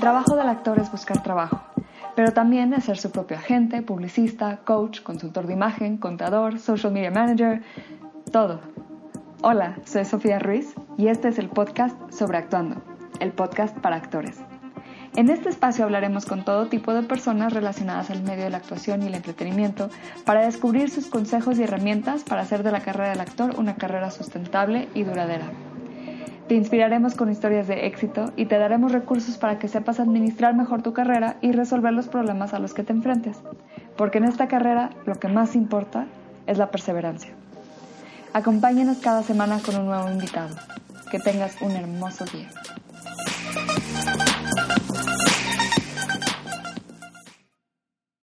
trabajo del actor es buscar trabajo, pero también es ser su propio agente, publicista, coach, consultor de imagen, contador, social media manager, todo. Hola, soy Sofía Ruiz y este es el podcast sobre actuando, el podcast para actores. En este espacio hablaremos con todo tipo de personas relacionadas al medio de la actuación y el entretenimiento para descubrir sus consejos y herramientas para hacer de la carrera del actor una carrera sustentable y duradera. Te inspiraremos con historias de éxito y te daremos recursos para que sepas administrar mejor tu carrera y resolver los problemas a los que te enfrentes. Porque en esta carrera lo que más importa es la perseverancia. Acompáñanos cada semana con un nuevo invitado. Que tengas un hermoso día.